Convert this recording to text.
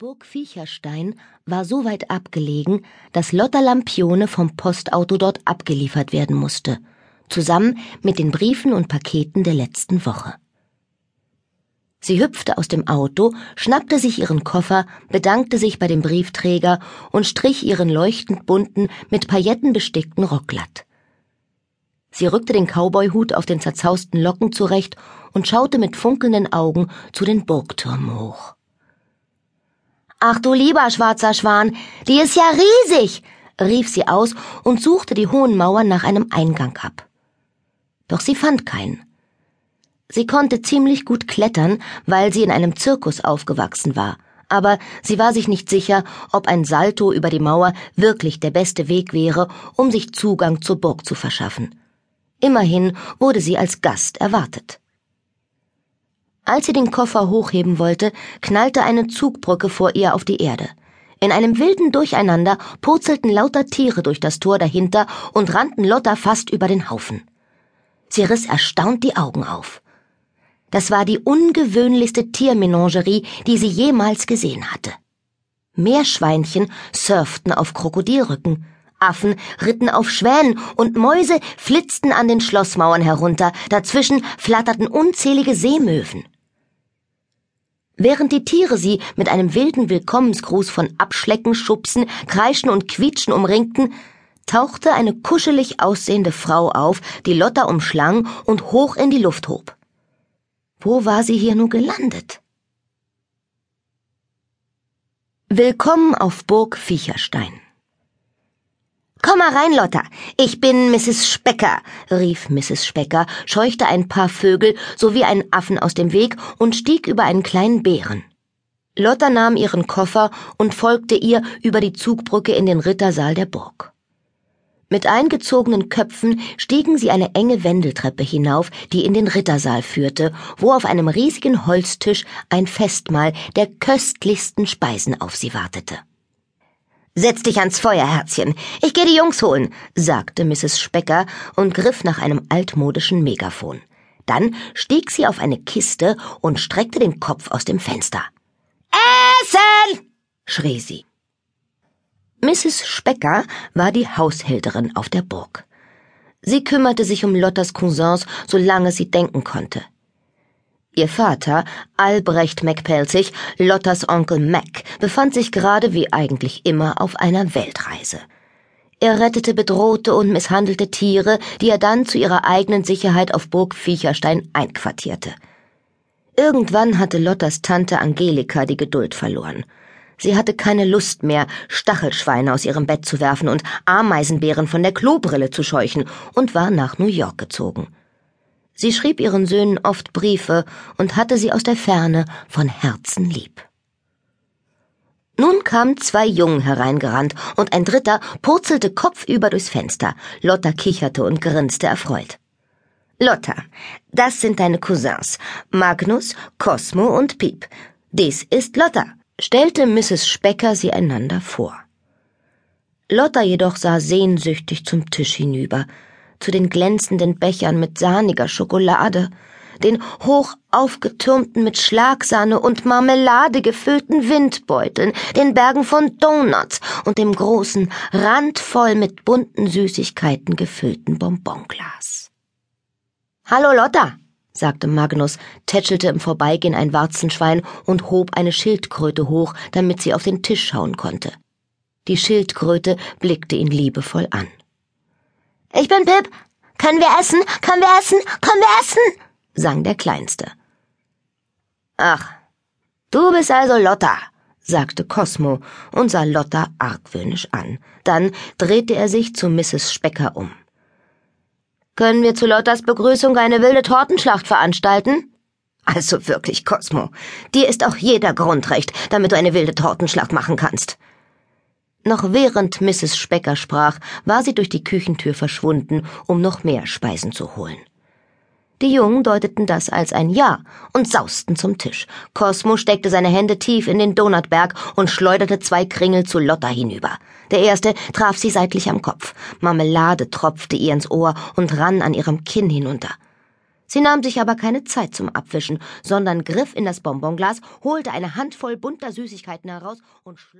Burg Viecherstein war so weit abgelegen, dass Lotta Lampione vom Postauto dort abgeliefert werden musste, zusammen mit den Briefen und Paketen der letzten Woche. Sie hüpfte aus dem Auto, schnappte sich ihren Koffer, bedankte sich bei dem Briefträger und strich ihren leuchtend bunten, mit Pailletten bestickten Rock glatt. Sie rückte den Cowboyhut auf den zerzausten Locken zurecht und schaute mit funkelnden Augen zu den Burgtürmen hoch. Ach du lieber schwarzer Schwan, die ist ja riesig, rief sie aus und suchte die hohen Mauern nach einem Eingang ab. Doch sie fand keinen. Sie konnte ziemlich gut klettern, weil sie in einem Zirkus aufgewachsen war, aber sie war sich nicht sicher, ob ein Salto über die Mauer wirklich der beste Weg wäre, um sich Zugang zur Burg zu verschaffen. Immerhin wurde sie als Gast erwartet. Als sie den Koffer hochheben wollte, knallte eine Zugbrücke vor ihr auf die Erde. In einem wilden Durcheinander purzelten lauter Tiere durch das Tor dahinter und rannten Lotta fast über den Haufen. Sie riss erstaunt die Augen auf. Das war die ungewöhnlichste Tiermenagerie, die sie jemals gesehen hatte. Meerschweinchen surften auf Krokodilrücken, Affen ritten auf Schwänen und Mäuse flitzten an den Schlossmauern herunter, dazwischen flatterten unzählige Seemöwen. Während die Tiere sie mit einem wilden Willkommensgruß von Abschlecken, Schubsen, Kreischen und Quietschen umringten, tauchte eine kuschelig aussehende Frau auf, die Lotta umschlang und hoch in die Luft hob. Wo war sie hier nur gelandet? Willkommen auf Burg Viecherstein. Komm mal rein, Lotta. Ich bin Mrs. Specker, rief Mrs. Specker, scheuchte ein paar Vögel sowie einen Affen aus dem Weg und stieg über einen kleinen Bären. Lotta nahm ihren Koffer und folgte ihr über die Zugbrücke in den Rittersaal der Burg. Mit eingezogenen Köpfen stiegen sie eine enge Wendeltreppe hinauf, die in den Rittersaal führte, wo auf einem riesigen Holztisch ein Festmahl der köstlichsten Speisen auf sie wartete. Setz dich ans Feuer, Herzchen. Ich geh die Jungs holen, sagte Mrs. Specker und griff nach einem altmodischen Megafon. Dann stieg sie auf eine Kiste und streckte den Kopf aus dem Fenster. Essen! schrie sie. Mrs. Specker war die Haushälterin auf der Burg. Sie kümmerte sich um Lottas Cousins, solange sie denken konnte. Ihr Vater, Albrecht MacPelzig, Lottas Onkel Mac, befand sich gerade wie eigentlich immer auf einer Weltreise. Er rettete bedrohte und misshandelte Tiere, die er dann zu ihrer eigenen Sicherheit auf Burg Viecherstein einquartierte. Irgendwann hatte Lottas Tante Angelika die Geduld verloren. Sie hatte keine Lust mehr, Stachelschweine aus ihrem Bett zu werfen und Ameisenbären von der Klobrille zu scheuchen und war nach New York gezogen. Sie schrieb ihren Söhnen oft Briefe und hatte sie aus der Ferne von Herzen lieb. Nun kamen zwei Jungen hereingerannt und ein dritter purzelte kopfüber durchs Fenster. Lotta kicherte und grinste erfreut. Lotta, das sind deine Cousins, Magnus, Cosmo und Piep. Dies ist Lotta, stellte Mrs. Specker sie einander vor. Lotta jedoch sah sehnsüchtig zum Tisch hinüber zu den glänzenden Bechern mit sahniger Schokolade, den hoch aufgetürmten mit Schlagsahne und Marmelade gefüllten Windbeuteln, den Bergen von Donuts und dem großen, randvoll mit bunten Süßigkeiten gefüllten Bonbonglas. Hallo Lotta, sagte Magnus, tätschelte im Vorbeigehen ein Warzenschwein und hob eine Schildkröte hoch, damit sie auf den Tisch schauen konnte. Die Schildkröte blickte ihn liebevoll an. Ich bin Pip. Können wir essen? Können wir essen? Können wir essen? sang der Kleinste. Ach, du bist also Lotta, sagte Cosmo und sah Lotta argwöhnisch an. Dann drehte er sich zu Mrs. Specker um. Können wir zu Lottas Begrüßung eine wilde Tortenschlacht veranstalten? Also wirklich, Cosmo, dir ist auch jeder Grundrecht, damit du eine wilde Tortenschlacht machen kannst. Noch während Mrs. Specker sprach, war sie durch die Küchentür verschwunden, um noch mehr Speisen zu holen. Die Jungen deuteten das als ein Ja und sausten zum Tisch. Cosmo steckte seine Hände tief in den Donutberg und schleuderte zwei Kringel zu Lotta hinüber. Der erste traf sie seitlich am Kopf. Marmelade tropfte ihr ins Ohr und rann an ihrem Kinn hinunter. Sie nahm sich aber keine Zeit zum Abwischen, sondern griff in das Bonbonglas, holte eine Handvoll bunter Süßigkeiten heraus und